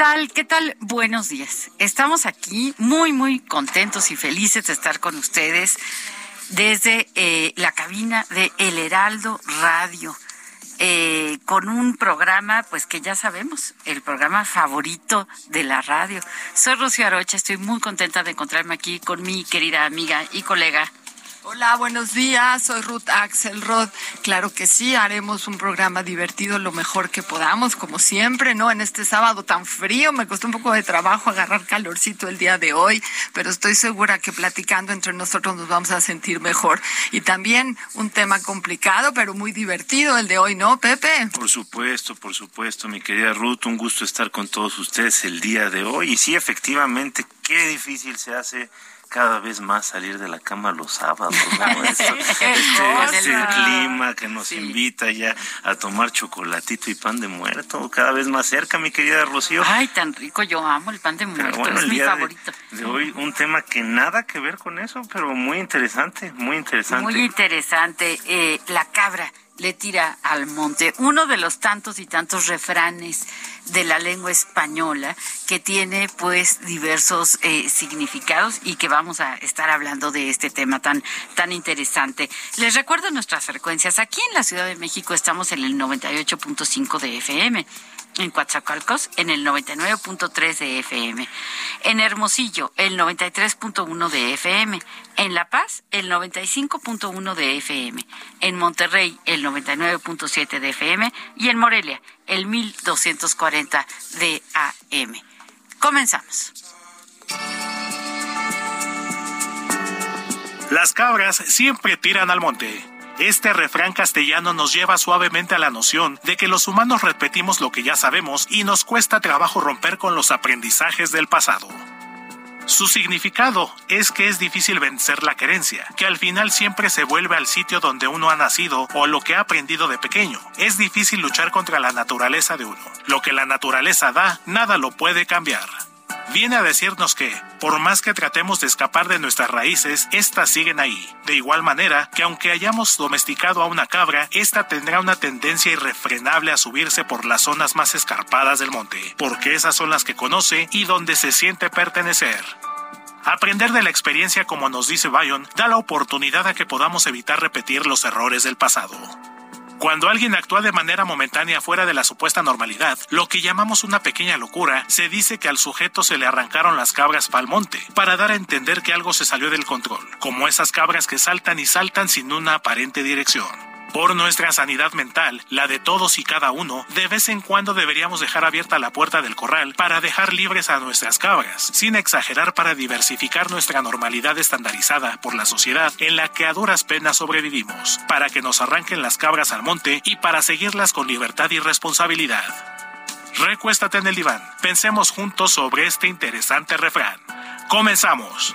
Tal? ¿Qué tal? Buenos días. Estamos aquí muy, muy contentos y felices de estar con ustedes desde eh, la cabina de El Heraldo Radio. Eh, con un programa, pues que ya sabemos, el programa favorito de la radio. Soy Rocío Arocha, estoy muy contenta de encontrarme aquí con mi querida amiga y colega Hola, buenos días. Soy Ruth Axelrod. Claro que sí, haremos un programa divertido lo mejor que podamos, como siempre, ¿no? En este sábado tan frío, me costó un poco de trabajo agarrar calorcito el día de hoy, pero estoy segura que platicando entre nosotros nos vamos a sentir mejor. Y también un tema complicado, pero muy divertido el de hoy, ¿no, Pepe? Por supuesto, por supuesto, mi querida Ruth, un gusto estar con todos ustedes el día de hoy. Y sí, efectivamente, qué difícil se hace cada vez más salir de la cama los sábados, ¿no? este, este clima que nos invita ya a tomar chocolatito y pan de muerto, cada vez más cerca, mi querida Rocío. Ay, tan rico, yo amo el pan de muerto, es mi favorito. De, hoy un tema que nada que ver con eso, pero muy interesante, muy interesante. Muy interesante, eh, la cabra le tira al monte. Uno de los tantos y tantos refranes de la lengua española que tiene pues diversos eh, significados y que vamos a estar hablando de este tema tan, tan interesante. Les recuerdo nuestras frecuencias. Aquí en la Ciudad de México estamos en el 98.5 de FM en Coatzacoalcos en el 99.3 de FM, en Hermosillo el 93.1 de FM, en La Paz el 95.1 de FM, en Monterrey el 99.7 de FM y en Morelia el 1240 de AM. Comenzamos. Las cabras siempre tiran al monte. Este refrán castellano nos lleva suavemente a la noción de que los humanos repetimos lo que ya sabemos y nos cuesta trabajo romper con los aprendizajes del pasado. Su significado es que es difícil vencer la querencia, que al final siempre se vuelve al sitio donde uno ha nacido o lo que ha aprendido de pequeño. Es difícil luchar contra la naturaleza de uno. Lo que la naturaleza da, nada lo puede cambiar viene a decirnos que, por más que tratemos de escapar de nuestras raíces, éstas siguen ahí. De igual manera que aunque hayamos domesticado a una cabra, ésta tendrá una tendencia irrefrenable a subirse por las zonas más escarpadas del monte, porque esas son las que conoce y donde se siente pertenecer. Aprender de la experiencia, como nos dice Bayon, da la oportunidad a que podamos evitar repetir los errores del pasado. Cuando alguien actúa de manera momentánea fuera de la supuesta normalidad, lo que llamamos una pequeña locura, se dice que al sujeto se le arrancaron las cabras pa'l monte, para dar a entender que algo se salió del control, como esas cabras que saltan y saltan sin una aparente dirección. Por nuestra sanidad mental, la de todos y cada uno, de vez en cuando deberíamos dejar abierta la puerta del corral para dejar libres a nuestras cabras, sin exagerar para diversificar nuestra normalidad estandarizada por la sociedad en la que a duras penas sobrevivimos, para que nos arranquen las cabras al monte y para seguirlas con libertad y responsabilidad. Recuéstate en el diván, pensemos juntos sobre este interesante refrán. Comenzamos.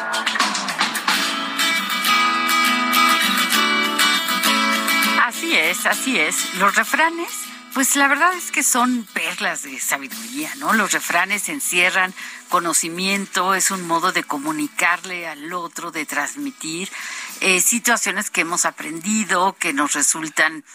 Es, así es. Los refranes, pues la verdad es que son perlas de sabiduría, ¿no? Los refranes encierran conocimiento, es un modo de comunicarle al otro, de transmitir eh, situaciones que hemos aprendido, que nos resultan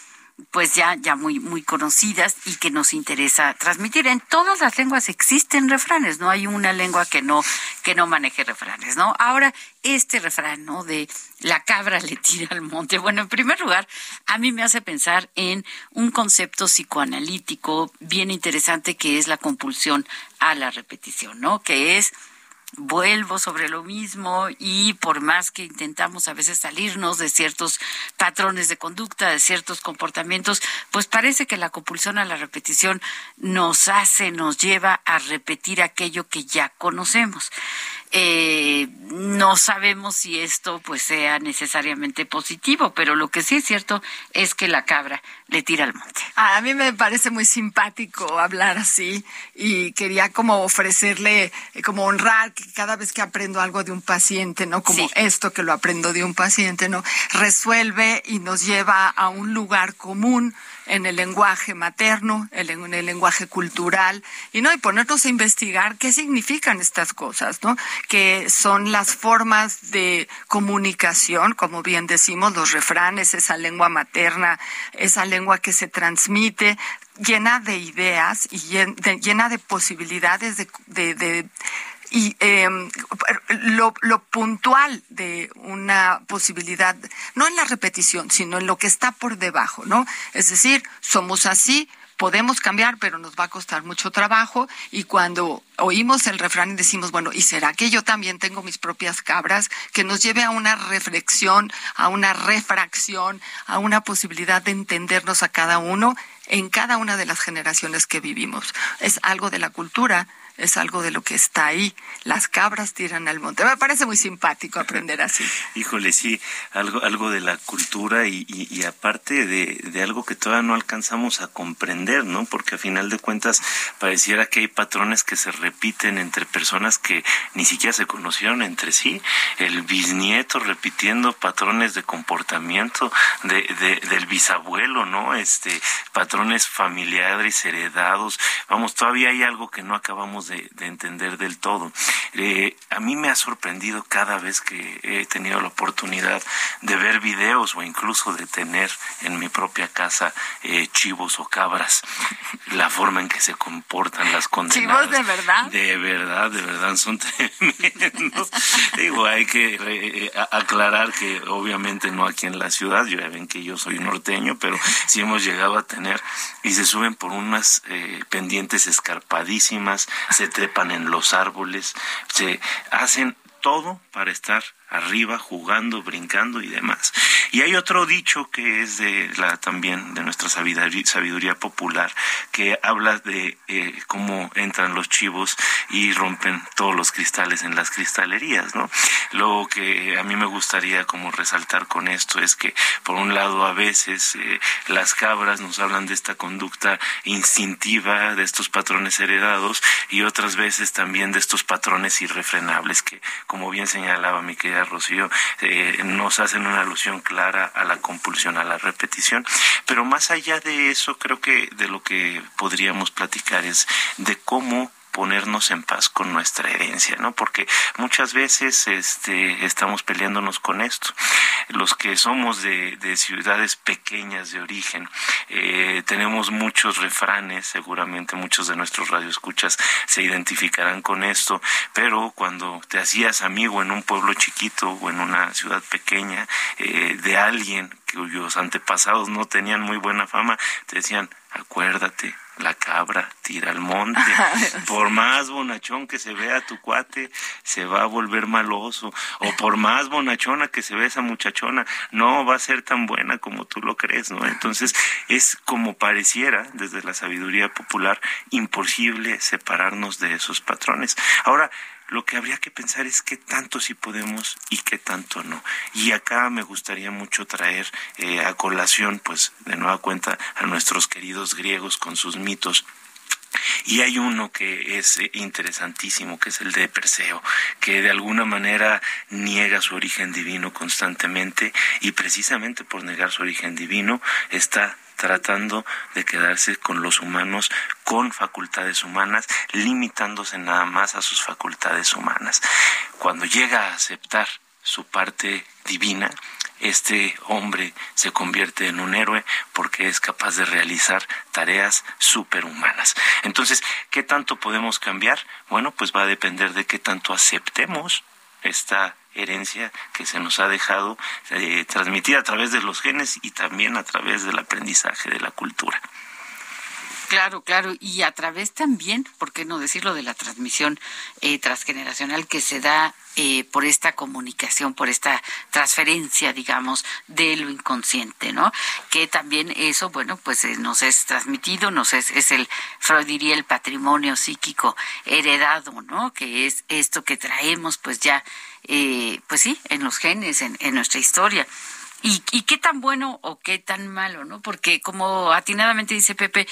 pues ya, ya muy, muy conocidas y que nos interesa transmitir. En todas las lenguas existen refranes, no hay una lengua que no, que no maneje refranes, ¿no? Ahora, este refrán, ¿no? De la cabra le tira al monte. Bueno, en primer lugar, a mí me hace pensar en un concepto psicoanalítico bien interesante que es la compulsión a la repetición, ¿no? Que es vuelvo sobre lo mismo y por más que intentamos a veces salirnos de ciertos patrones de conducta, de ciertos comportamientos, pues parece que la compulsión a la repetición nos hace, nos lleva a repetir aquello que ya conocemos. Eh, no sabemos si esto pues sea necesariamente positivo, pero lo que sí es cierto es que la cabra le tira al monte. A mí me parece muy simpático hablar así y quería como ofrecerle, eh, como honrar que cada vez que aprendo algo de un paciente, ¿no? Como esto que lo aprendo de un paciente, ¿no? Resuelve y nos lleva a un lugar común en el lenguaje materno, en el lenguaje cultural, y no, y ponernos a investigar qué significan estas cosas, ¿no? Que son las formas de comunicación, como bien decimos, los refranes, esa lengua materna, esa lengua que se transmite, llena de ideas y llena de posibilidades de, y em, lo, lo, puntual de una posibilidad, no en la repetición, sino en lo que está por debajo, ¿no? Es decir, somos así, podemos cambiar, pero nos va a costar mucho trabajo y cuando oímos el refrán y decimos, bueno, ¿y será que yo también tengo mis propias cabras? Que nos lleve a una reflexión, a una refracción, a una posibilidad de entendernos a cada uno en cada una de las generaciones que vivimos. Es algo de la cultura es algo de lo que está ahí. Las cabras tiran al monte. Me parece muy simpático aprender así. Híjole, sí, algo, algo de la cultura y, aparte de, de, algo que todavía no alcanzamos a comprender, ¿no? Porque a final de cuentas pareciera que hay patrones que se repiten entre personas que ni siquiera se conocieron entre sí. El bisnieto repitiendo patrones de comportamiento de, de, del bisabuelo, ¿no? Este, patrones familiares heredados. Vamos, todavía hay algo que no acabamos de, entender del todo. Eh, a mí me ha sorprendido cada vez que he tenido la oportunidad de ver videos o incluso de tener en mi propia casa eh, chivos o cabras, la forma en que se comportan las condenadas. ¿Chivos de verdad? De verdad, de verdad, son tremendos. Digo, hay que eh, aclarar que obviamente no aquí en la ciudad, ya ven que yo soy norteño, pero sí hemos llegado a tener y se suben por unas pendientes escarpadísimas, se trepan en los árboles, se hacen todo para estar arriba jugando, brincando y demás. Y hay otro dicho que es de la también de nuestra sabiduría, popular que habla de eh, cómo entran los chivos y rompen todos los cristales en las cristalerías, ¿no? Lo que a mí me gustaría como resaltar con esto es que por un lado a veces eh, las cabras nos hablan de esta conducta instintiva, de estos patrones heredados y otras veces también de estos patrones irrefrenables que como bien señalaba mi querida Rocío, eh, nos hacen una alusión clara a la compulsión, a la repetición. Pero más allá de eso, creo que de lo que podríamos platicar es de cómo ponernos en paz con nuestra herencia, ¿no? Porque muchas veces este, estamos peleándonos con esto. Los que somos de, ciudades pequeñas de origen, eh, tenemos muchos refranes, seguramente muchos de nuestros radioescuchas se identificarán con esto, pero cuando te hacías amigo en un pueblo chiquito o en una ciudad pequeña eh, de alguien cuyos antepasados no tenían muy buena fama, te decían, acuérdate, la cabra tira al monte. Por más bonachón que se vea tu cuate, se va a volver maloso. O por más bonachona que se vea esa muchachona, no va a ser tan buena como tú lo crees, ¿no? Entonces es como pareciera, desde la sabiduría popular, imposible separarnos de esos patrones. Ahora, lo que habría que pensar es qué tanto sí podemos y qué tanto no. Y acá me gustaría mucho traer eh, a colación, pues de nueva cuenta, a nuestros queridos griegos con sus mitos. Y hay uno que es eh, interesantísimo, que es el de Perseo, que de alguna manera niega su origen divino constantemente y precisamente por negar su origen divino está tratando de quedarse con los humanos con facultades humanas, limitándose nada más a sus facultades humanas. Cuando llega a aceptar su parte divina, este hombre se convierte en un héroe porque es capaz de realizar tareas superhumanas. Entonces, ¿qué tanto podemos cambiar? Bueno, pues va a depender de qué tanto aceptemos esta herencia que se nos ha dejado eh, transmitida a través de los genes y también a través del aprendizaje de la cultura. Claro, claro, y a través también, ¿por qué no decirlo?, de la transmisión eh, transgeneracional que se da eh, por esta comunicación, por esta transferencia, digamos, de lo inconsciente, ¿no? Que también eso, bueno, pues eh, nos es transmitido, nos es, es el, Freud diría, el patrimonio psíquico heredado, ¿no? Que es esto que traemos, pues ya, pues sí, en los genes, en, en nuestra historia. Y, y, qué tan bueno o qué tan malo, ¿no? Porque como atinadamente dice Pepe,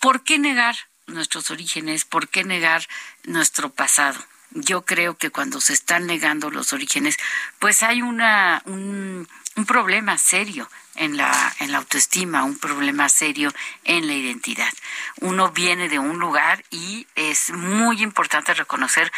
¿por qué negar nuestros orígenes? ¿Por qué negar nuestro pasado? Yo creo que cuando se están negando los orígenes, pues hay una, un, un problema serio en la, en la autoestima, un problema serio en la identidad. Uno viene de un lugar y es muy importante reconocer,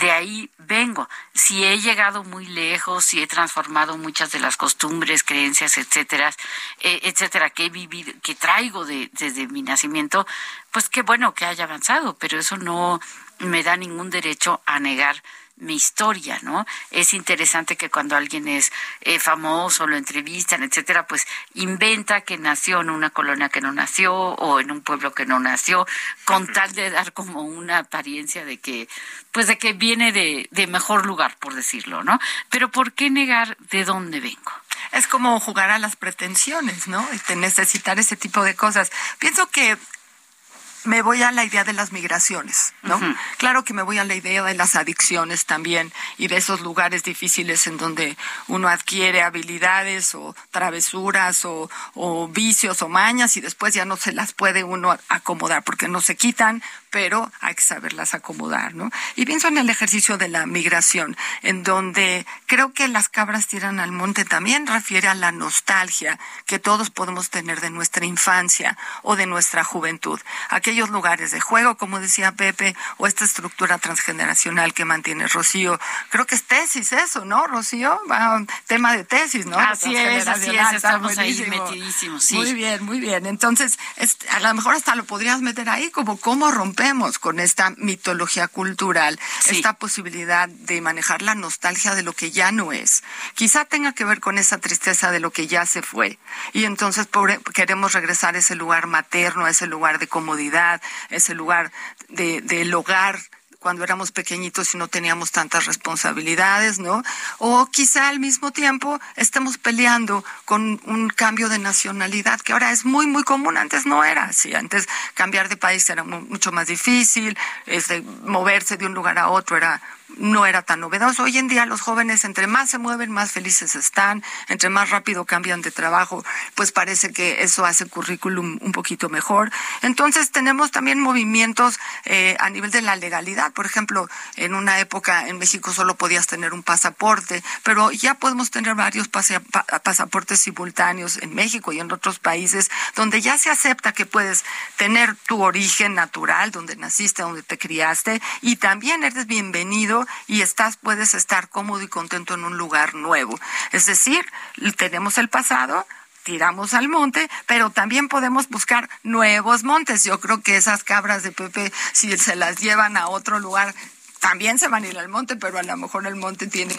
de ahí vengo. Si he llegado muy lejos, si he transformado muchas de las costumbres, creencias, etcétera, eh, etcétera, que he vivido, que traigo de, desde mi nacimiento, pues qué bueno que haya avanzado, pero eso no me da ningún derecho a negar mi historia, ¿no? Es interesante que cuando alguien es eh, famoso, lo entrevistan, etcétera, pues inventa que nació en una colonia que no nació o en un pueblo que no nació, con tal de dar como una apariencia de que, pues de que viene de, de mejor lugar, por decirlo, ¿no? Pero ¿por qué negar de dónde vengo? Es como jugar a las pretensiones, ¿no? De necesitar ese tipo de cosas. Pienso que me voy a la idea de las migraciones, ¿no? Claro que me voy a la idea de las adicciones también y de esos lugares difíciles en donde uno adquiere habilidades o travesuras o, o vicios o mañas y después ya no se las puede uno acomodar porque no se quitan, pero hay que saberlas acomodar, ¿no? Y pienso en el ejercicio de la migración, en donde creo que las cabras tiran al monte también refiere a la nostalgia que todos podemos tener de nuestra infancia o de nuestra juventud. Aquellos lugares de juego, como decía Pepe, o esta estructura transgeneracional que mantiene Rocío. Creo que es tesis eso, ¿no, Rocío? Tema de tesis, ¿no? Así es, así es, estamos ahí metidísimos, sí. Muy bien, muy bien. Entonces, a lo mejor hasta lo podrías meter ahí como cómo romper con esta mitología cultural, esta posibilidad de manejar la nostalgia de lo que ya no es. Quizá tenga que ver con esa tristeza de lo que ya se fue. Y entonces queremos regresar a ese lugar materno, a ese lugar de comodidad, ese lugar de, del hogar cuando éramos pequeñitos y no teníamos tantas responsabilidades, ¿no? O quizá al mismo tiempo estemos peleando con un cambio de nacionalidad, que ahora es muy, muy común, antes no era así, antes cambiar de país era mucho más difícil, este, moverse de un lugar a otro era no era tan novedoso. Hoy en día los jóvenes entre más se mueven, más felices están, entre más rápido cambian de trabajo, pues parece que eso hace currículum un poquito mejor. Entonces tenemos también movimientos eh, a nivel de la legalidad. Por ejemplo, en una época en México solo podías tener un pasaporte, pero ya podemos tener varios pasaportes simultáneos en México y en otros países donde ya se acepta que puedes tener tu origen natural, donde naciste, donde te criaste, y también eres bienvenido y estás, puedes estar cómodo y contento en un lugar nuevo. Es decir, tenemos el pasado, tiramos al monte, pero también podemos buscar nuevos montes. Yo creo que esas cabras de Pepe, si se las llevan a otro lugar, también se van a ir al monte, pero a lo mejor el monte tiene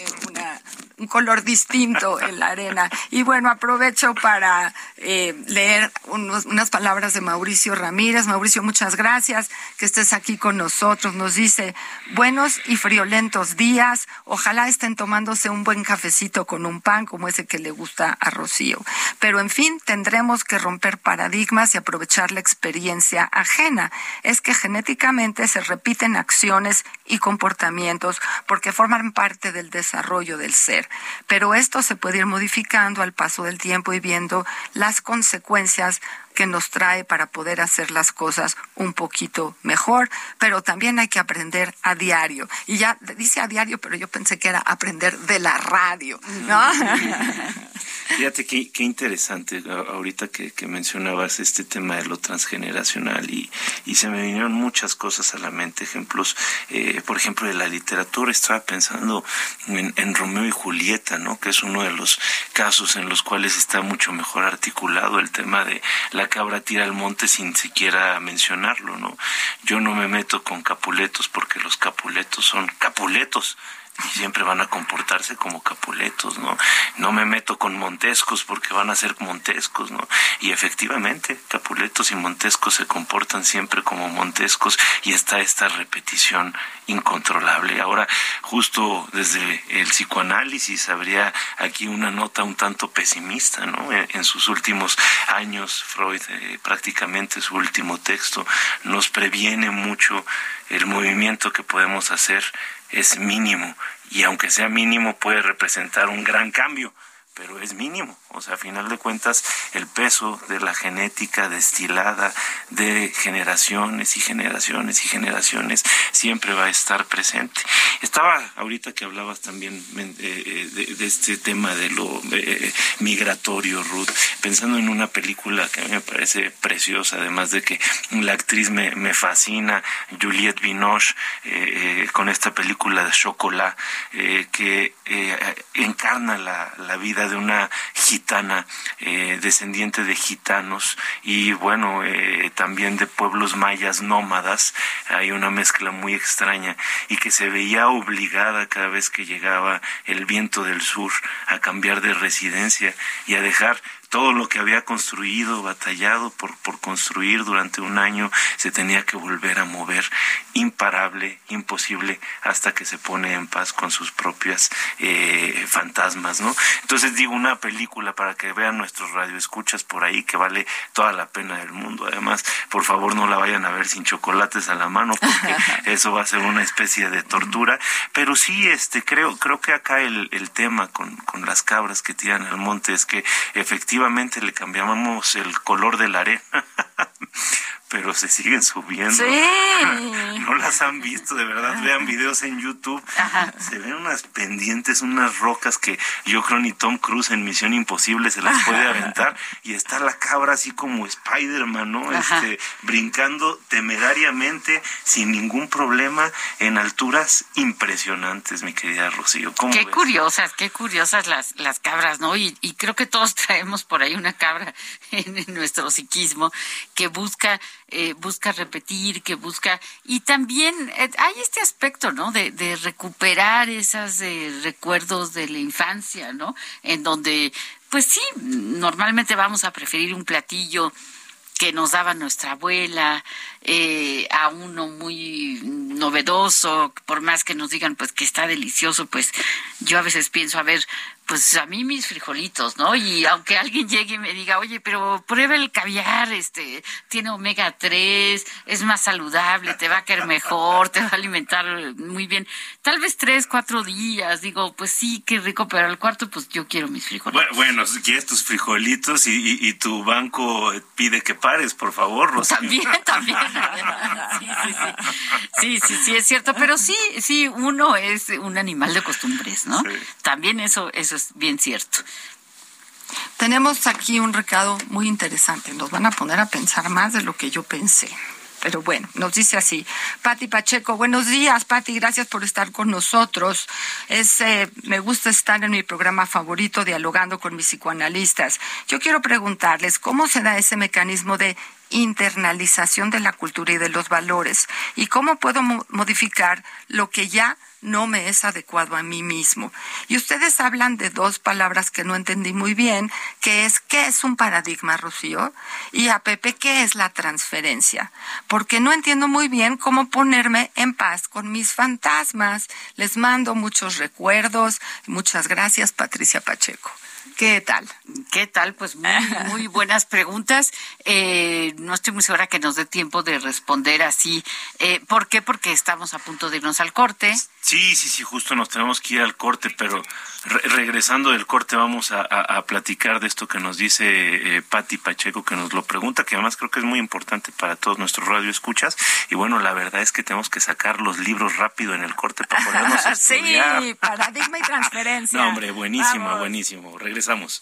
un color distinto en la arena. Y bueno, aprovecho para eh, leer unas palabras de Mauricio Ramírez. Mauricio, muchas gracias que estés aquí con nosotros. Nos dice, buenos y friolentos días. Ojalá estén tomándose un buen cafecito con un pan como ese que le gusta a Rocío. Pero en fin, tendremos que romper paradigmas y aprovechar la experiencia ajena. Es que genéticamente se repiten acciones y comportamientos porque forman parte del desarrollo del ser. Pero esto se puede ir modificando al paso del tiempo y viendo las consecuencias que nos trae para poder hacer las cosas un poquito mejor, pero también hay que aprender a diario. Y ya dice a diario, pero yo pensé que era aprender de la radio, ¿no? Fíjate qué, qué interesante ahorita que, mencionabas este tema de lo transgeneracional y, y, se me vinieron muchas cosas a la mente, ejemplos, eh, por ejemplo, de la literatura. Estaba pensando en, en, Romeo y Julieta, ¿no? Que es uno de los casos en los cuales está mucho mejor articulado el tema de la cabra tira al monte sin siquiera mencionarlo, ¿no? Yo no me meto con capuletos porque los capuletos son capuletos y siempre van a comportarse como capuletos, ¿no? No me meto con montescos porque van a ser montescos, ¿no? Y efectivamente, capuletos y montescos se comportan siempre como montescos y está esta repetición incontrolable. Ahora, justo desde el psicoanálisis habría aquí una nota un tanto pesimista, ¿no? En sus últimos años, Freud, eh, prácticamente su último texto, nos previene mucho el movimiento que podemos hacer es mínimo y aunque sea mínimo puede representar un gran cambio pero es mínimo. O sea, a final de cuentas, el peso de la genética destilada de generaciones y generaciones y generaciones siempre va a estar presente. Estaba ahorita que hablabas también eh, eh, de, este tema de lo eh, migratorio, Ruth, pensando en una película que a mí me parece preciosa, además de que la actriz me, me fascina, Juliette Binoche, con esta película de Chocolat, que encarna la, la vida de una gitana, eh, descendiente de gitanos y bueno, eh, también de pueblos mayas nómadas, hay una mezcla muy extraña y que se veía obligada cada vez que llegaba el viento del sur a cambiar de residencia y a dejar todo lo que había construido, batallado por, por construir durante un año, se tenía que volver a mover, imparable, imposible, hasta que se pone en paz con sus propias eh, fantasmas, ¿no? Entonces digo una película para que vean nuestros radioescuchas por ahí que vale toda la pena del mundo. Además, por favor no la vayan a ver sin chocolates a la mano porque eso va a ser una especie de tortura. Pero sí, este, creo, creo que acá el, el tema con, con las cabras que tiran al monte es que efectivamente le cambiamos el color de la arena. pero se siguen subiendo. No las han visto, de verdad. Vean videos en YouTube. Se ven unas pendientes, unas rocas que yo creo ni Tom Cruise en Misión Imposible se las puede aventar. Y está la cabra así como Spider-Man, ¿no? Este, brincando temerariamente, sin ningún problema, en alturas impresionantes, mi querida Rocío. qué curiosas, qué curiosas las, las cabras, ¿no? Y, y creo que todos traemos por ahí una cabra en nuestro psiquismo que busca eh, busca repetir, que busca... Y también eh, hay este aspecto, ¿no? De, de recuperar esos eh, recuerdos de la infancia, ¿no? En donde, pues sí, normalmente vamos a preferir un platillo que nos daba nuestra abuela, a uno muy novedoso, por más que nos digan pues que está delicioso, pues yo a veces pienso, a ver, pues a mí mis frijolitos, ¿no? Y aunque alguien llegue y me diga, oye, pero prueba el caviar, este, tiene omega 3, es más saludable, te va a caer mejor, te va a alimentar muy bien. Tal vez tres, cuatro días, digo, pues sí, qué rico, pero al cuarto, pues yo quiero mis frijolitos. Bueno, si quieres tus frijolitos y, tu banco pide que pares, por favor. También, también. Sí sí, sí, sí, sí, es cierto, pero sí, sí, uno es un animal de costumbres, ¿no? También eso, eso es bien cierto. Tenemos aquí un recado muy interesante. Nos van a poner a pensar más de lo que yo pensé. Pero bueno, nos dice así. Pati Pacheco, buenos días, Pati, gracias por estar con nosotros. Es, eh, me gusta estar en mi programa favorito, dialogando con mis psicoanalistas. Yo quiero preguntarles, ¿cómo se da ese mecanismo de internalización de la cultura y de los valores y cómo puedo modificar lo que ya no me es adecuado a mí mismo. Y ustedes hablan de dos palabras que no entendí muy bien, que es qué es un paradigma, Rocío, y a Pepe qué es la transferencia, porque no entiendo muy bien cómo ponerme en paz con mis fantasmas. Les mando muchos recuerdos. Muchas gracias, Patricia Pacheco. ¿Qué tal? ¿Qué tal? Pues muy, muy buenas preguntas. Eh, no estoy muy segura que nos dé tiempo de responder así. Eh, ¿Por qué? Porque estamos a punto de irnos al corte. Sí, sí, sí, justo nos tenemos que ir al corte, pero regresando del corte vamos a, platicar de esto que nos dice eh, Patti Pacheco, que nos lo pregunta, que además creo que es muy importante para todos nuestros radioescuchas. Y bueno, la verdad es que tenemos que sacar los libros rápido en el corte para podernos estudiar. Sí, paradigma y transferencia. No, hombre, buenísimo, buenísimo. Regresamos.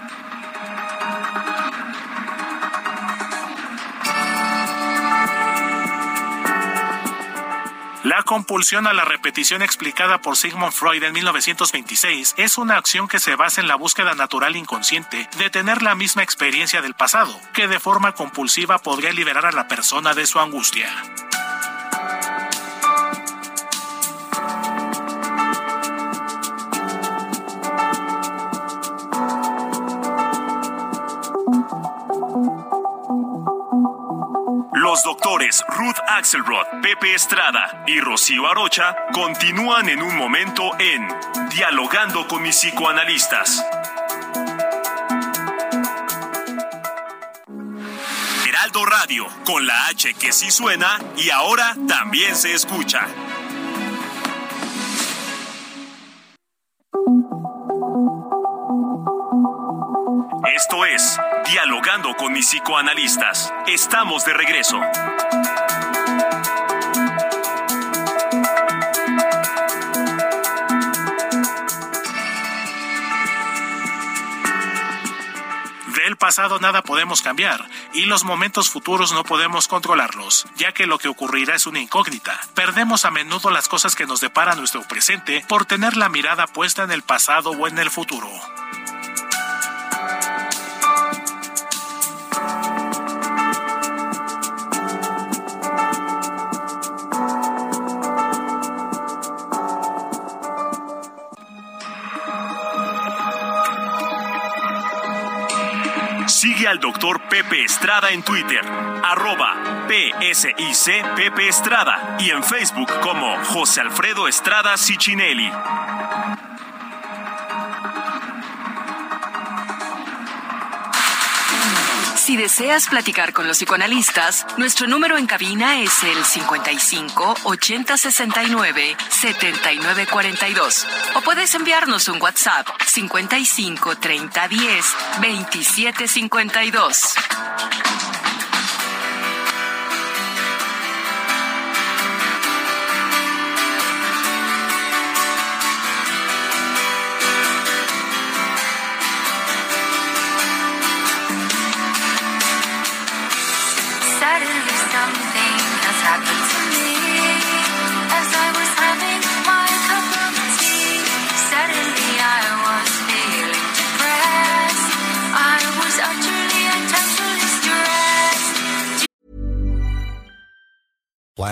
La compulsión a la repetición explicada por Sigmund Freud en 1926 es una acción que se basa en la búsqueda natural inconsciente de tener la misma experiencia del pasado, que de forma compulsiva podría liberar a la persona de su angustia. Ruth Axelrod, Pepe Estrada y Rocío Arocha continúan en un momento en Dialogando con mis psicoanalistas. Heraldo Radio, con la H que sí suena y ahora también se escucha. Dialogando con mis psicoanalistas. Estamos de regreso. Del pasado nada podemos cambiar y los momentos futuros no podemos controlarlos, ya que lo que ocurrirá es una incógnita. Perdemos a menudo las cosas que nos depara nuestro presente por tener la mirada puesta en el pasado o en el futuro. Sigue al doctor Pepe Estrada en Twitter, arroba PSIC Pepe Estrada y en Facebook como José Alfredo Estrada Cicinelli. Si deseas platicar con los psicoanalistas, nuestro número en cabina es el 55 80 69 79 42. O puedes enviarnos un WhatsApp 55 30 10 27 52.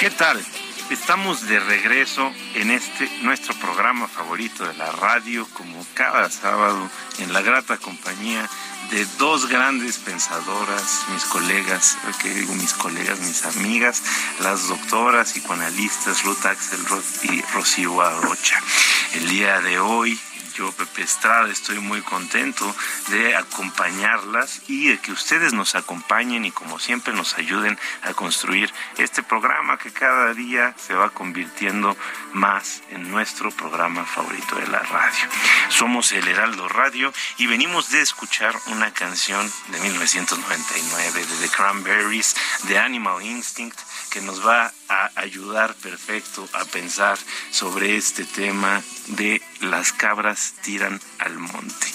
¿Qué tal? Estamos de regreso en este nuestro programa favorito de la radio, como cada sábado, en la grata compañía de dos grandes pensadoras, mis colegas, que digo mis colegas, mis amigas, las doctoras psicoanalistas Ruth Axelrod y Rocío Arocha. El día de hoy yo, Pepe Estrada, estoy muy contento de acompañarlas y de que ustedes nos acompañen y como siempre nos ayuden a construir este programa que cada día se va convirtiendo más en nuestro programa favorito de la radio. Somos el Heraldo Radio y venimos de escuchar una canción de 1999 de The Cranberries, de Animal Instinct, que nos va a ayudar perfecto a pensar sobre este tema de las cabras tiran al monte.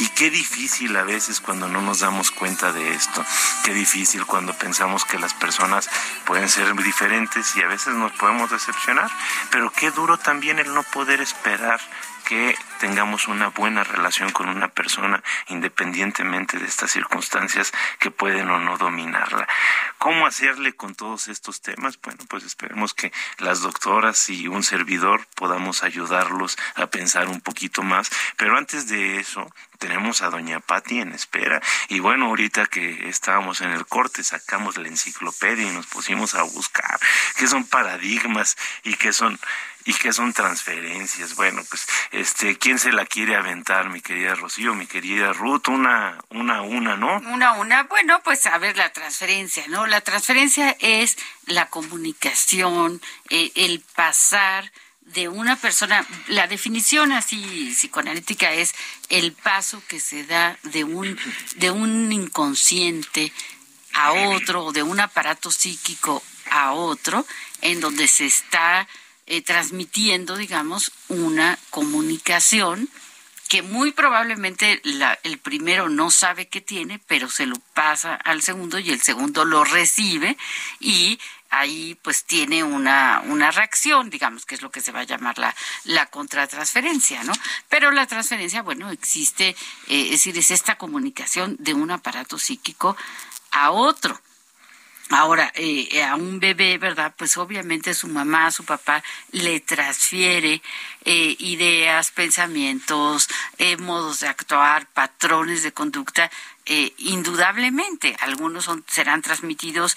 Y qué difícil a veces cuando no nos damos cuenta de esto, qué difícil cuando pensamos que las personas pueden ser diferentes y a veces nos podemos decepcionar, pero qué duro también el no poder esperar que tengamos una buena relación con una persona independientemente de estas circunstancias que pueden o no dominarla. ¿Cómo hacerle con todos estos temas? Bueno, pues esperemos que las doctoras y un servidor podamos ayudarlos a pensar un poquito más. Pero antes de eso, tenemos a doña Patti en espera. Y bueno, ahorita que estábamos en el corte, sacamos la enciclopedia y nos pusimos a buscar qué son paradigmas y qué son y qué son transferencias. Bueno, pues este, ¿quién se la quiere aventar, mi querida Rocío, mi querida Ruth? Una, una, una, ¿no? Una, una, bueno, pues a ver la transferencia, ¿no? La transferencia es la comunicación, eh, el pasar de una persona, la definición así psicoanalítica es el paso que se da de un, de un inconsciente a otro, o de un aparato psíquico a otro, en donde se está eh, transmitiendo, digamos, una comunicación que muy probablemente la, el primero no sabe que tiene, pero se lo pasa al segundo y el segundo lo recibe y ahí pues tiene una, una reacción, digamos que es lo que se va a llamar la, la contratransferencia, ¿no? Pero la transferencia, bueno, existe, eh, es decir, es esta comunicación de un aparato psíquico a otro. Ahora, eh, a un bebé, ¿verdad? Pues obviamente su mamá, su papá le transfiere eh, ideas, pensamientos, eh, modos de actuar, patrones de conducta, eh, indudablemente. Algunos son, serán transmitidos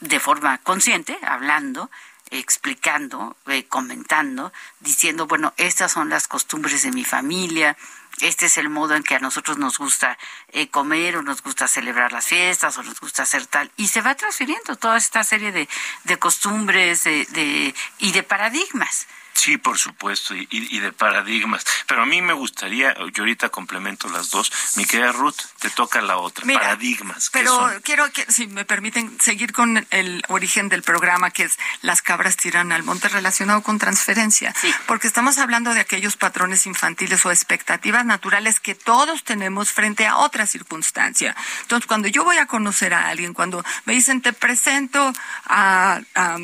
de forma consciente, hablando, explicando, eh, comentando, diciendo, bueno, estas son las costumbres de mi familia, este es el modo en que a nosotros nos gusta eh, comer o nos gusta celebrar las fiestas o nos gusta hacer tal. Y se va transfiriendo toda esta serie de, de costumbres de, de, y de paradigmas. Sí, por supuesto, y, y, de paradigmas. Pero a mí me gustaría, yo ahorita complemento las dos. Mi querida Ruth, te toca la otra. Mira, paradigmas. ¿qué Pero son? quiero que, si me permiten, seguir con el origen del programa, que es las cabras tiran al monte relacionado con transferencia. Sí. Porque estamos hablando de aquellos patrones infantiles o expectativas naturales que todos tenemos frente a otra circunstancia. Entonces, cuando yo voy a conocer a alguien, cuando me dicen, te presento a, a-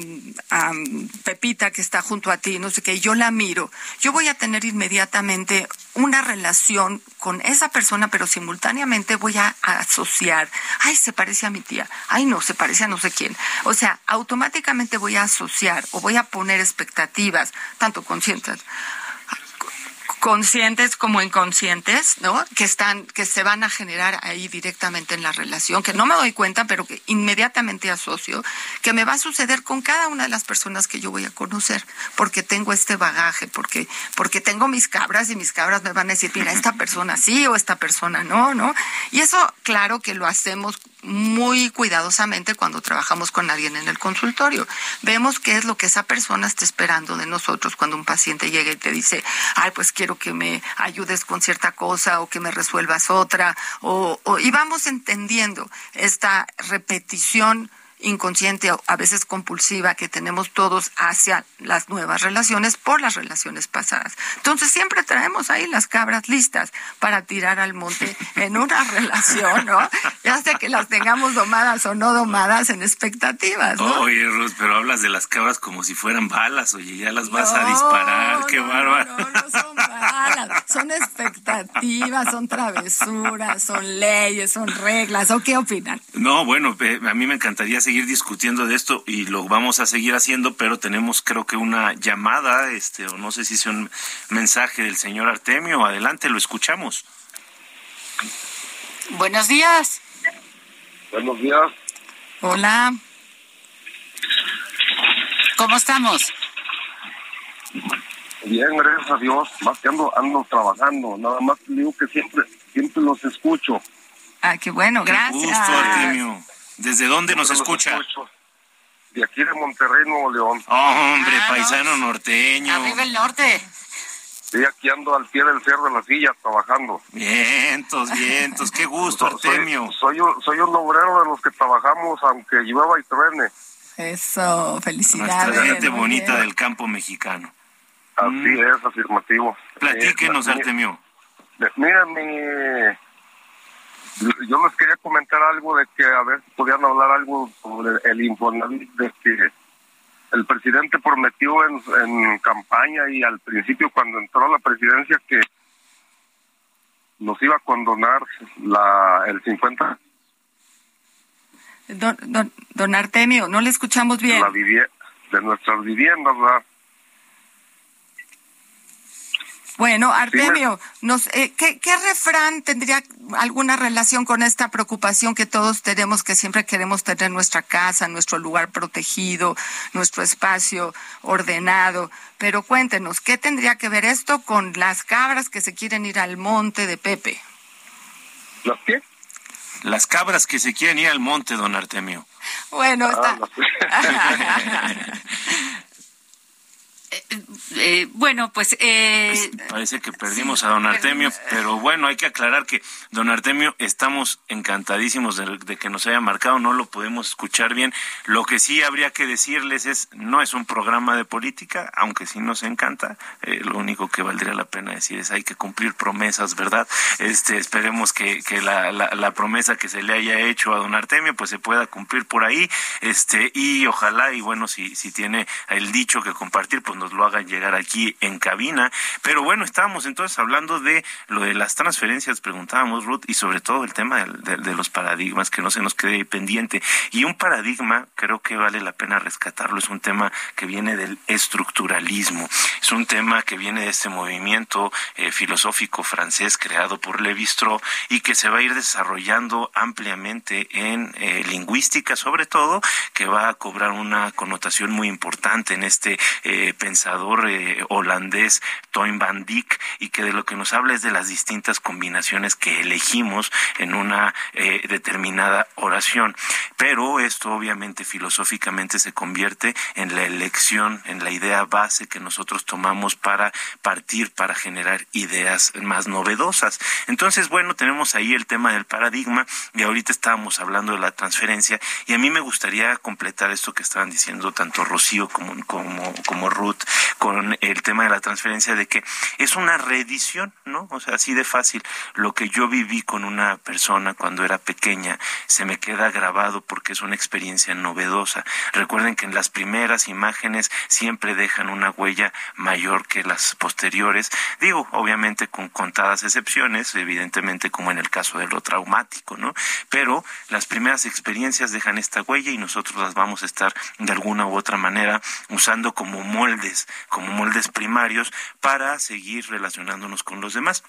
a Pepita que está junto a ti, no sé qué, y yo la miro, yo voy a tener inmediatamente una relación con esa persona, pero simultáneamente voy a asociar, ay, se parece a mi tía, ay, no, se parece a no sé quién. O sea, automáticamente voy a asociar o voy a poner expectativas, tanto conscientes conscientes como inconscientes, ¿no? Que están, que se van a generar ahí directamente en la relación, que no me doy cuenta, pero que inmediatamente asocio, que me va a suceder con cada una de las personas que yo voy a conocer, porque tengo este bagaje, porque, porque tengo mis cabras y mis cabras me van a decir, mira, esta persona sí o esta persona no, ¿no? Y eso, claro que lo hacemos muy cuidadosamente cuando trabajamos con alguien en el consultorio. Vemos qué es lo que esa persona está esperando de nosotros cuando un paciente llega y te dice, ay, pues quiero que me ayudes con cierta cosa o que me resuelvas otra. O, o- y vamos entendiendo esta repetición inconsciente o a veces compulsiva que tenemos todos hacia las nuevas relaciones por las relaciones pasadas. Entonces siempre traemos ahí las cabras listas para tirar al monte en una relación, ¿no? ya sea que las tengamos domadas o no domadas en expectativas, ¿no? Oye, Ruth, pero hablas de las cabras como si fueran balas, oye, ya las vas a disparar, qué no, bárbaro. No, no son balas, son expectativas, son travesuras, son leyes, son reglas. ¿O qué opinan? No, bueno, eh, a mí me encantaría seguir discutiendo de esto y lo vamos a seguir haciendo, pero tenemos creo que una llamada, este, o no sé si es un mensaje del señor Artemio. Adelante, lo escuchamos. Buenos días. Buenos días. Hola. ¿Cómo estamos? Bien, gracias a Dios. Más que ando, ando trabajando. Nada más te digo que siempre, siempre los escucho. Ah, qué bueno, Qué gracias. gusto, Artemio. ¿Desde dónde nos escucha? escucho. De aquí de Monterrey, Nuevo León. Hombre, Ah, no. paisano norteño. Arriba el norte. Sí, aquí ando al pie del cerro de la silla trabajando. Vientos, vientos, qué gusto, Soy, Artemio. soy, un- soy un obrero de los que trabajamos aunque llueva y truene. Eso, Nuestra felicidades. gente muy bonita bien. del campo mexicano. Así Mm. es, afirmativo. Platíquenos, Eh, Artemio. mi- Mira, mi... Yo les quería comentar algo de que a ver si podían hablar algo sobre el Infonavit, de que el presidente prometió en, en campaña y al principio cuando entró a la presidencia que nos iba a condonar la, el 50 Don, don, don Artemio, no le escuchamos bien. la de nuestras viviendas, ¿verdad? Bueno, Artemio, nos, eh, ¿qué, ¿qué refrán tendría alguna relación con esta preocupación que todos tenemos, que siempre queremos tener nuestra casa, nuestro lugar protegido, nuestro espacio ordenado? Pero cuéntenos, ¿qué tendría que ver esto con las cabras que se quieren ir al monte de Pepe? ¿Las qué? Las cabras que se quieren ir al monte, don Artemio. Bueno, está... Ah, las- Eh, bueno, pues eh, Parece que perdimos a don Artemio, pero bueno, hay que aclarar que don Artemio estamos encantadísimos de, de que nos haya marcado, no lo podemos escuchar bien. Lo que sí habría que decirles es, no es un programa de política, aunque sí nos encanta, eh, lo único que valdría la pena decir es hay que cumplir promesas, ¿verdad? Este, esperemos que, que la, la, la promesa que se le haya hecho a don Artemio pues se pueda cumplir por ahí, este, y ojalá, y bueno, si, si tiene el dicho que compartir, pues nos lo hagan llegar aquí en cabina. Pero bueno, estábamos entonces hablando de lo de las transferencias, preguntábamos, Ruth, y sobre todo el tema de, los paradigmas, que no se nos quede pendiente. Y un paradigma, creo que vale la pena rescatarlo, es un tema que viene del estructuralismo, es un tema que viene de este movimiento eh, filosófico francés creado por Levi-Strauss y que se va a ir desarrollando ampliamente en eh, lingüística, sobre todo, que va a cobrar una connotación muy importante en este eh, pensador eh, holandés Toyn van Dijk y que de lo que nos habla es de las distintas combinaciones que elegimos en una eh, determinada oración. Pero esto obviamente filosóficamente se convierte en la elección, en la idea base que nosotros tomamos para partir, para generar ideas más novedosas. Entonces, bueno, tenemos ahí el tema del paradigma y ahorita estábamos hablando de la transferencia y a mí me gustaría completar esto que estaban diciendo tanto Rocío como, como, como Ruth con el tema de la transferencia de que es una reedición, ¿no? O sea, así de fácil. Lo que yo viví con una persona cuando era pequeña se me queda grabado porque es una experiencia novedosa. Recuerden que en las primeras imágenes siempre dejan una huella mayor que las posteriores. Digo, obviamente con contadas excepciones, evidentemente como en el caso de lo traumático, ¿no? Pero las primeras experiencias dejan esta huella y nosotros las vamos a estar de alguna u otra manera usando como moldes, como moldes primarios para seguir relacionándonos con los demás.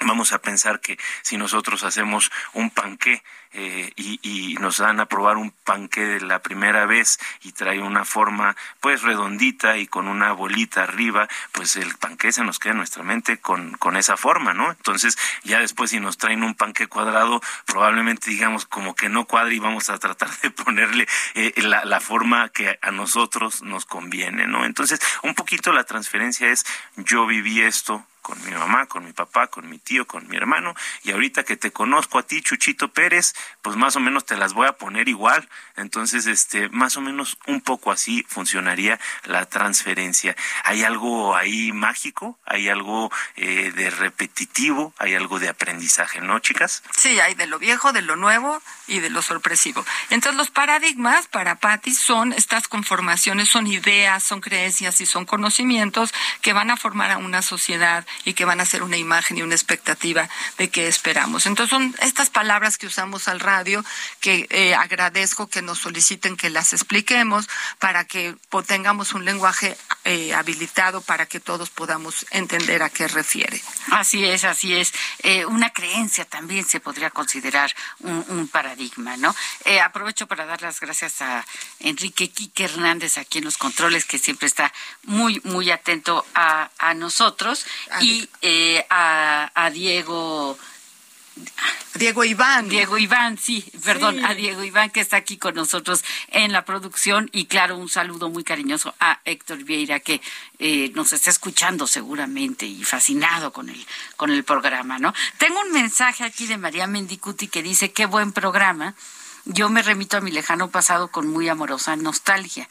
Vamos a pensar que si nosotros hacemos un panqué eh, y, nos dan a probar un panqué de la primera vez y trae una forma pues redondita y con una bolita arriba, pues el panqué se nos queda en nuestra mente con, con esa forma, ¿no? Entonces ya después si nos traen un panqué cuadrado, probablemente digamos como que no cuadra y vamos a tratar de ponerle eh, la, la forma que a nosotros nos conviene, ¿no? Entonces un poquito la transferencia es yo viví esto, con mi mamá, con mi papá, con mi tío, con mi hermano, y ahorita que te conozco a ti, Chuchito Pérez, pues más o menos te las voy a poner igual. Entonces, este, más o menos un poco así funcionaría la transferencia. Hay algo ahí mágico, hay algo eh, de repetitivo, hay algo de aprendizaje, ¿no, chicas? Sí, hay de lo viejo, de lo nuevo y de lo sorpresivo. Entonces, los paradigmas para Patti son estas conformaciones, son ideas, son creencias y son conocimientos que van a formar a una sociedad y que van a ser una imagen y una expectativa de qué esperamos. Entonces, son estas palabras que usamos al radio que eh, agradezco que nos soliciten que las expliquemos para que tengamos un lenguaje eh, habilitado para que todos podamos entender a qué refiere. Así es, así es. Eh, una creencia también se podría considerar un, un paradigma, ¿no? Eh, aprovecho para dar las gracias a Enrique Quique Hernández aquí en los controles, que siempre está muy, muy atento a, a nosotros, y eh, a, a Diego. Diego Iván. Diego Iván, sí, perdón, Sí. a Diego Iván que está aquí con nosotros en la producción y claro, un saludo muy cariñoso a Héctor Vieira que eh, nos está escuchando seguramente y fascinado con el, con el programa, ¿no? Tengo un mensaje aquí de María Mendicuti que dice, qué buen programa. Yo me remito a mi lejano pasado con muy amorosa nostalgia.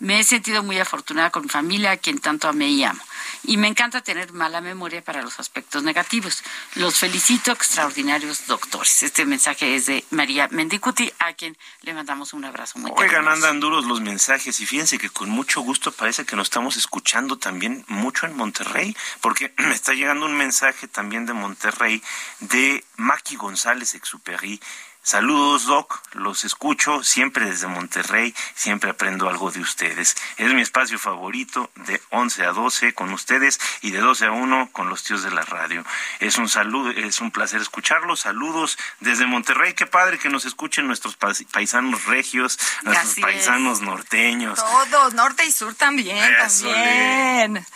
Me he sentido muy afortunada con mi familia, a quien tanto amé y amo. Y me encanta tener mala memoria para los aspectos negativos. Los felicito, extraordinarios doctores. Este mensaje es de María Mendicuti, a quien le mandamos un abrazo muy Oigan, cariñoso. andan duros los mensajes y fíjense que con mucho gusto parece que nos estamos escuchando también mucho en Monterrey, porque me está llegando un mensaje también de Monterrey de Maki González Exuperi. Saludos, Doc, los escucho siempre desde Monterrey, siempre aprendo algo de ustedes. Es mi espacio favorito de 11 a 12 con ustedes y de 12 a 1 con los tíos de la radio. Es un saludo, es un placer escucharlos. Saludos desde Monterrey. Qué padre que nos escuchen nuestros pais- paisanos regios, nuestros Así es. paisanos norteños. Todos, norte y sur también, Eso, también.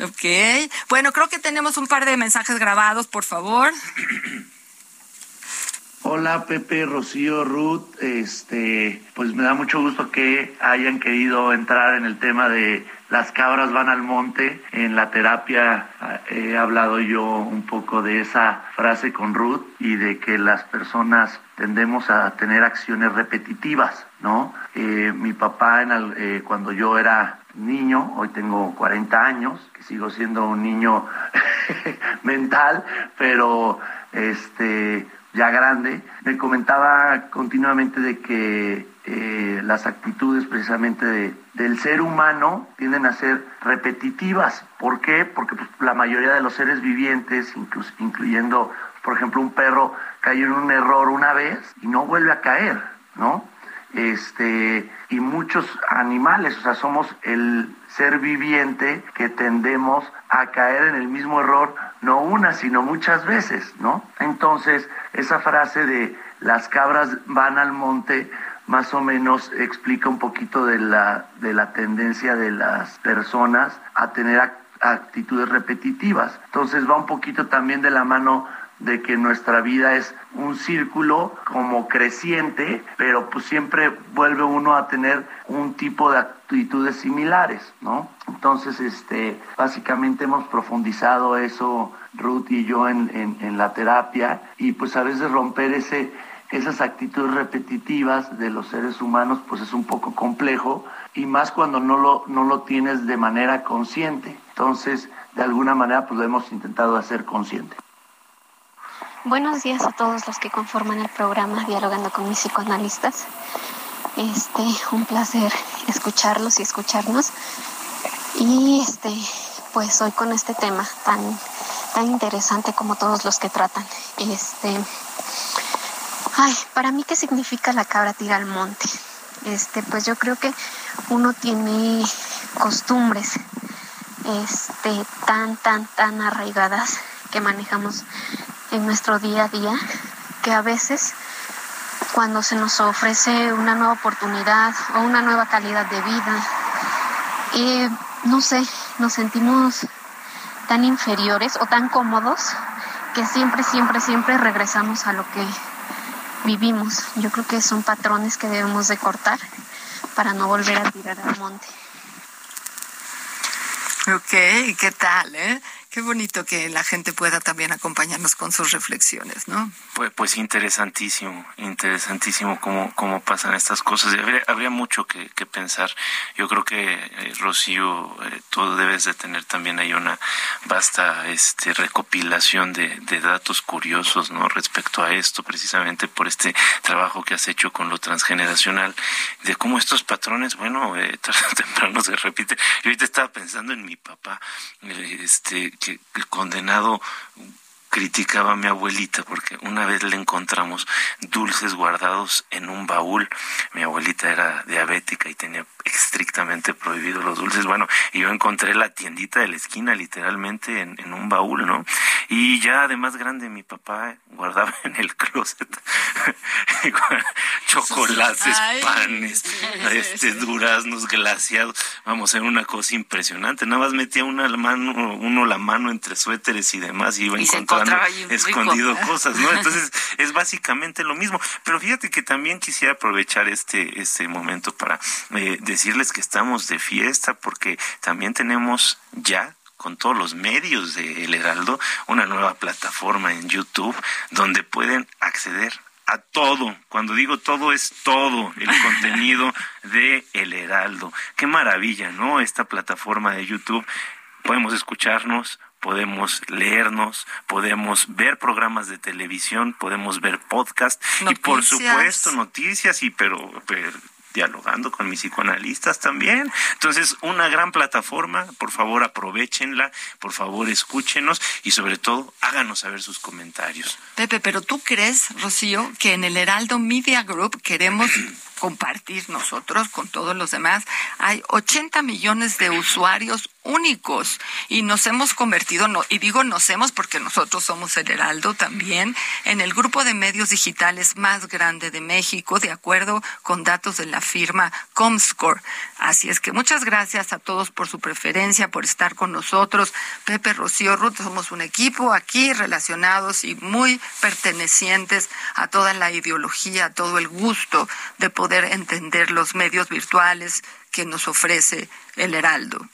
Ok. Bueno, creo que tenemos un par de mensajes grabados, por favor. Hola Pepe, Rocío, Ruth, este, pues me da mucho gusto que hayan querido entrar en el tema de las cabras van al monte. En la terapia eh, he hablado yo un poco de esa frase con Ruth y de que las personas tendemos a tener acciones repetitivas, ¿no? Eh, mi papá eh, cuando yo era niño, hoy tengo 40 años, que sigo siendo un niño mental, pero este ya grande, me comentaba continuamente de que eh, las actitudes precisamente de- del ser humano tienden a ser repetitivas. ¿Por qué? Porque pues, la mayoría de los seres vivientes, incluyendo, por ejemplo, un perro, cayó en un error una vez y no vuelve a caer, ¿no? este y muchos animales, o sea, somos el ser viviente que tendemos a caer en el mismo error no una, sino muchas veces, ¿no? Entonces, esa frase de las cabras van al monte más o menos explica un poquito de la de la tendencia de las personas a tener ac- actitudes repetitivas. Entonces, va un poquito también de la mano de que nuestra vida es un círculo como creciente, pero pues siempre vuelve uno a tener un tipo de actitudes similares, ¿no? Entonces, este, básicamente hemos profundizado eso, Ruth y yo, en, en, la terapia, y pues a veces romper ese, esas actitudes repetitivas de los seres humanos, pues es un poco complejo, y más cuando no lo, no lo tienes de manera consciente. Entonces, de alguna manera, pues lo hemos intentado hacer consciente. Buenos días a todos los que conforman el programa Dialogando con mis psicoanalistas. Este, un placer escucharlos y escucharnos. Y este, pues hoy con este tema tan, tan interesante como todos los que tratan. Este, ay, para mí qué significa la cabra tira al monte. Este, pues yo creo que uno tiene costumbres este tan tan tan arraigadas que manejamos en nuestro día a día que a veces cuando se nos ofrece una nueva oportunidad o una nueva calidad de vida eh, no sé nos sentimos tan inferiores o tan cómodos que siempre siempre siempre regresamos a lo que vivimos yo creo que son patrones que debemos de cortar para no volver a tirar al monte Ok, ¿qué tal, eh? Qué bonito que la gente pueda también acompañarnos con sus reflexiones, ¿no? Pues, pues interesantísimo, interesantísimo cómo, cómo pasan estas cosas. Habría, mucho que, pensar. Yo creo que, eh, Rocío, eh, tú debes de tener también ahí una vasta este, recopilación de, de, datos curiosos ¿no? respecto a esto, precisamente por este trabajo que has hecho con lo transgeneracional, de cómo estos patrones, bueno, eh, tarde o temprano se repiten. Yo ahorita estaba pensando en mi papá, este que el condenado criticaba a mi abuelita porque una vez le encontramos dulces guardados en un baúl. Mi abuelita era diabética y tenía estrictamente prohibido los dulces. Bueno, y yo encontré la tiendita de la esquina literalmente en, en un baúl, ¿no? Y ya de más grande mi papá guardaba en el closet chocolates, Ay, panes, este duraznos glaciados. Vamos, era una cosa impresionante. Nada más metía una mano, uno la mano entre suéteres y demás y iba y encontrando escondido rico. cosas, ¿no? Entonces es básicamente lo mismo. Pero fíjate que también quisiera aprovechar este, este momento para eh, decirles que estamos de fiesta porque también tenemos ya con todos los medios de El Heraldo una nueva plataforma en YouTube donde pueden acceder a todo. Cuando digo todo es todo el contenido de El Heraldo. Qué maravilla, ¿no? Esta plataforma de YouTube. Podemos escucharnos, podemos leernos, podemos ver programas de televisión, podemos ver podcast y por supuesto noticias y pero, pero dialogando con mis psicoanalistas también. Entonces, una gran plataforma, por favor aprovechenla, por favor escúchenos y sobre todo háganos saber sus comentarios. Pepe, pero tú crees, Rocío, que en el Heraldo Media Group queremos compartir nosotros con todos los demás. Hay 80 millones de usuarios únicos y nos hemos convertido, no, y digo nos hemos porque nosotros somos el Heraldo también, en el grupo de medios digitales más grande de México, de acuerdo con datos de la firma Comscore. Así es que muchas gracias a todos por su preferencia, por estar con nosotros. Pepe, Rocío, Ruth, somos un equipo aquí relacionados y muy pertenecientes a toda la ideología, a todo el gusto de poder entender los medios virtuales que nos ofrece el Heraldo.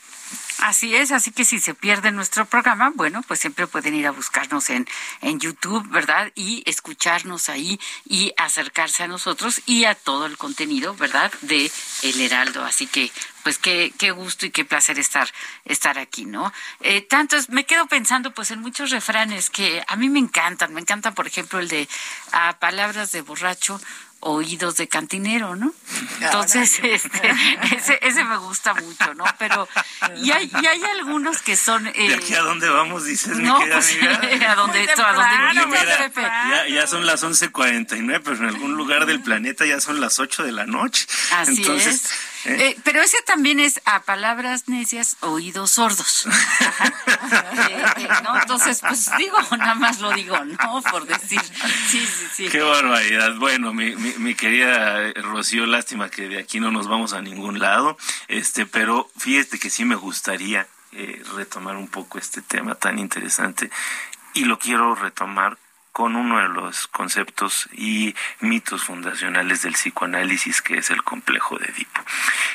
Así es, así que si se pierde nuestro programa, bueno, pues siempre pueden ir a buscarnos en, en YouTube, ¿verdad? Y escucharnos ahí y acercarse a nosotros y a todo el contenido, ¿verdad? De El Heraldo. Así que, pues qué, qué gusto y qué placer estar, estar aquí, ¿no? Eh, tantos, me quedo pensando pues en muchos refranes que a mí me encantan. Me encanta, por ejemplo, el de a palabras de borracho, oídos de cantinero, ¿no? Entonces, este, ese, ese me gusta mucho, ¿no? Pero, y hay, y hay algunos que son... Eh, ¿De aquí a dónde vamos, dices, no, mi pues, amiga? a donde, a donde mira. Ya, ya son las 11.49, pero en algún lugar del planeta ya son las 8 de la noche. Así Entonces, es. Eh, pero ese también es a palabras necias, oídos sordos. eh, eh, ¿no? Entonces, pues digo, nada más lo digo, ¿no? Por decir. Sí, sí, sí. Qué barbaridad. Bueno, mi, mi, mi, querida Rocío, lástima que de aquí no nos vamos a ningún lado, este, pero fíjate que sí me gustaría eh, retomar un poco este tema tan interesante y lo quiero retomar con uno de los conceptos y mitos fundacionales del psicoanálisis, que es el complejo de Edipo.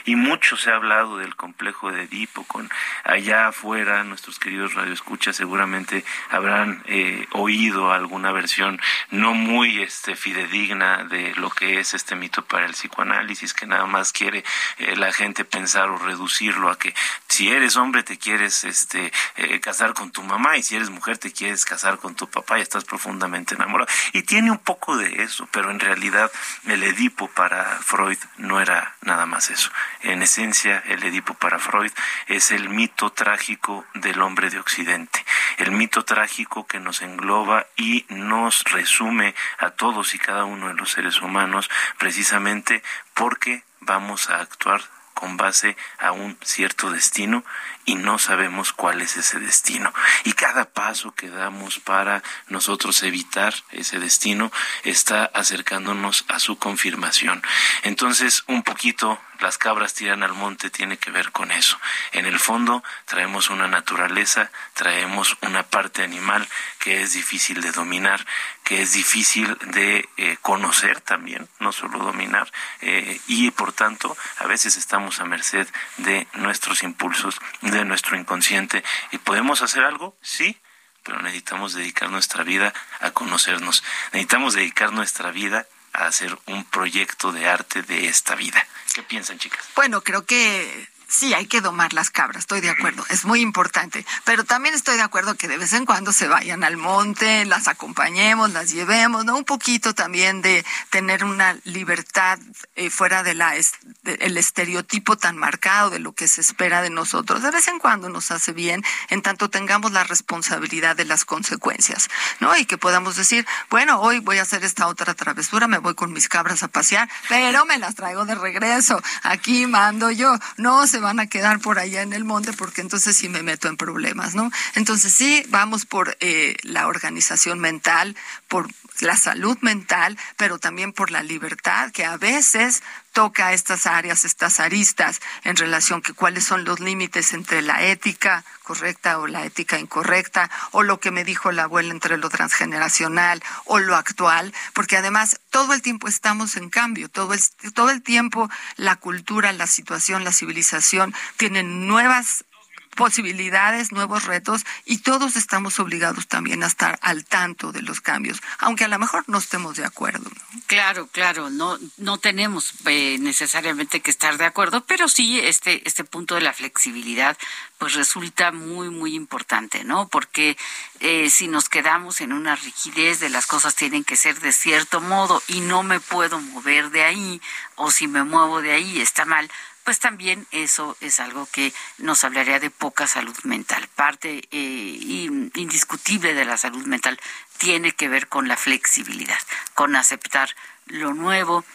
Y mucho se ha hablado del complejo de Edipo, con allá afuera, nuestros queridos radioescuchas seguramente habrán eh, oído alguna versión no muy este, fidedigna de lo que es este mito para el psicoanálisis, que nada más quiere eh, la gente pensar o reducirlo a que si eres hombre te quieres este, eh, casar con tu mamá y si eres mujer te quieres casar con tu papá y estás profundamente enamorado. Y tiene un poco de eso, pero en realidad el Edipo para Freud no era nada más eso. En esencia, el Edipo para Freud es el mito trágico del hombre de Occidente, el mito trágico que nos engloba y nos resume a todos y cada uno de los seres humanos precisamente porque vamos a actuar con base a un cierto destino y no sabemos cuál es ese destino. Y cada paso que damos para nosotros evitar ese destino está acercándonos a su confirmación. Entonces, un poquito las cabras tiran al monte tiene que ver con eso. En el fondo traemos una naturaleza, traemos una parte animal que es difícil de dominar, que es difícil de eh, conocer también, no solo dominar, eh, y por tanto a veces estamos a merced de nuestros impulsos, de nuestro inconsciente. ¿Y podemos hacer algo? Sí, pero necesitamos dedicar nuestra vida a conocernos. Necesitamos dedicar nuestra vida a hacer un proyecto de arte de esta vida. ¿Qué piensan, chicas? Bueno, creo que sí, hay que domar las cabras, estoy de acuerdo, es muy importante. Pero también estoy de acuerdo que de vez en cuando se vayan al monte, las acompañemos, las llevemos, ¿no? Un poquito también de tener una libertad eh, fuera de la es- de- el estereotipo tan marcado de lo que se espera de nosotros. De vez en cuando nos hace bien, en tanto tengamos la responsabilidad de las consecuencias, ¿no? Y que podamos decir, bueno, hoy voy a hacer esta otra travesura, me voy con mis cabras a pasear, pero me las traigo de regreso. Aquí mando yo. No se van a quedar por allá en el monte porque entonces sí me meto en problemas, ¿no? Entonces sí, vamos por eh, la organización mental, por la salud mental, pero también por la libertad que a veces toca estas áreas, estas aristas en relación que cuáles son los límites entre la ética correcta o la ética incorrecta o lo que me dijo la abuela entre lo transgeneracional o lo actual, porque además todo el tiempo estamos en cambio, todo el, todo el tiempo la cultura, la situación, la civilización tienen nuevas posibilidades, nuevos retos y todos estamos obligados también a estar al tanto de los cambios, aunque a lo mejor no estemos de acuerdo. Claro, claro, no, no tenemos eh, necesariamente que estar de acuerdo, pero sí este, este punto de la flexibilidad pues resulta muy, muy importante, ¿no? Porque eh, si nos quedamos en una rigidez de las cosas tienen que ser de cierto modo y no me puedo mover de ahí, o si me muevo de ahí está mal, pues también eso es algo que nos hablaría de poca salud mental. Parte eh, in- indiscutible de la salud mental tiene que ver con la flexibilidad, con aceptar lo nuevo,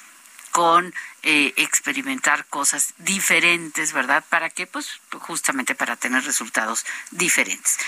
con eh, experimentar cosas diferentes, ¿verdad? ¿Para qué? Pues justamente para tener resultados diferentes.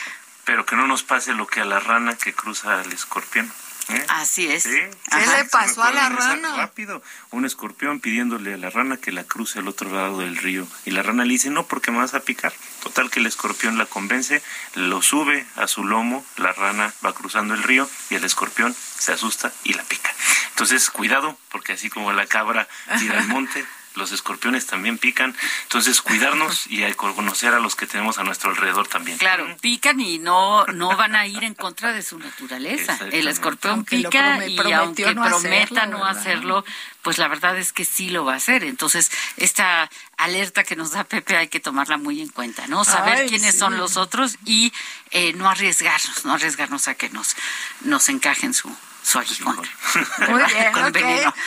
Pero que no nos pase lo que a la rana que cruza al escorpión. ¿Eh? Así es. Sí. ¿Qué le pasó a la rana? Rápido, un escorpión pidiéndole a la rana que la cruce al otro lado del río. Y la rana le dice, no, porque me vas a picar. Total que el escorpión la convence, lo sube a su lomo, la rana va cruzando el río y el escorpión se asusta y la pica. Entonces, cuidado, porque así como la cabra tira al monte, los escorpiones también pican. Entonces, cuidarnos y a conocer a los que tenemos a nuestro alrededor también. Claro, pican y no no van a ir en contra de su naturaleza. El escorpión Aunque pica prome- y aunque no prometa hacerlo, no hacerlo, pues la verdad es que sí lo va a hacer. Entonces, esta alerta que nos da Pepe hay que tomarla muy en cuenta, ¿no? Saber Ay, quiénes sí. son los otros y eh, no arriesgarnos, no arriesgarnos a que nos, nos encajen su, su aguijón. Muy bien, Con veneno.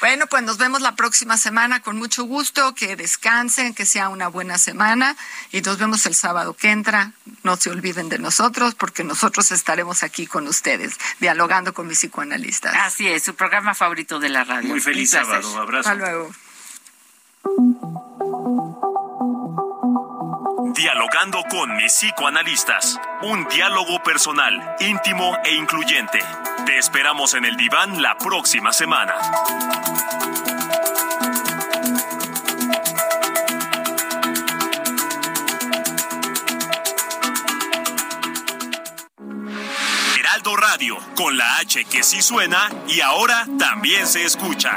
Bueno, pues nos vemos la próxima semana con mucho gusto, que descansen, que sea una buena semana y nos vemos el sábado que entra. No se olviden de nosotros porque nosotros estaremos aquí con ustedes, dialogando con mis psicoanalistas. Así es, su programa favorito de la radio. Muy feliz sábado. Abrazo. Hasta luego. Dialogando con mis psicoanalistas. Un diálogo personal, íntimo e incluyente. Te esperamos en el diván la próxima semana. Heraldo Radio, con la H que sí suena y ahora también se escucha.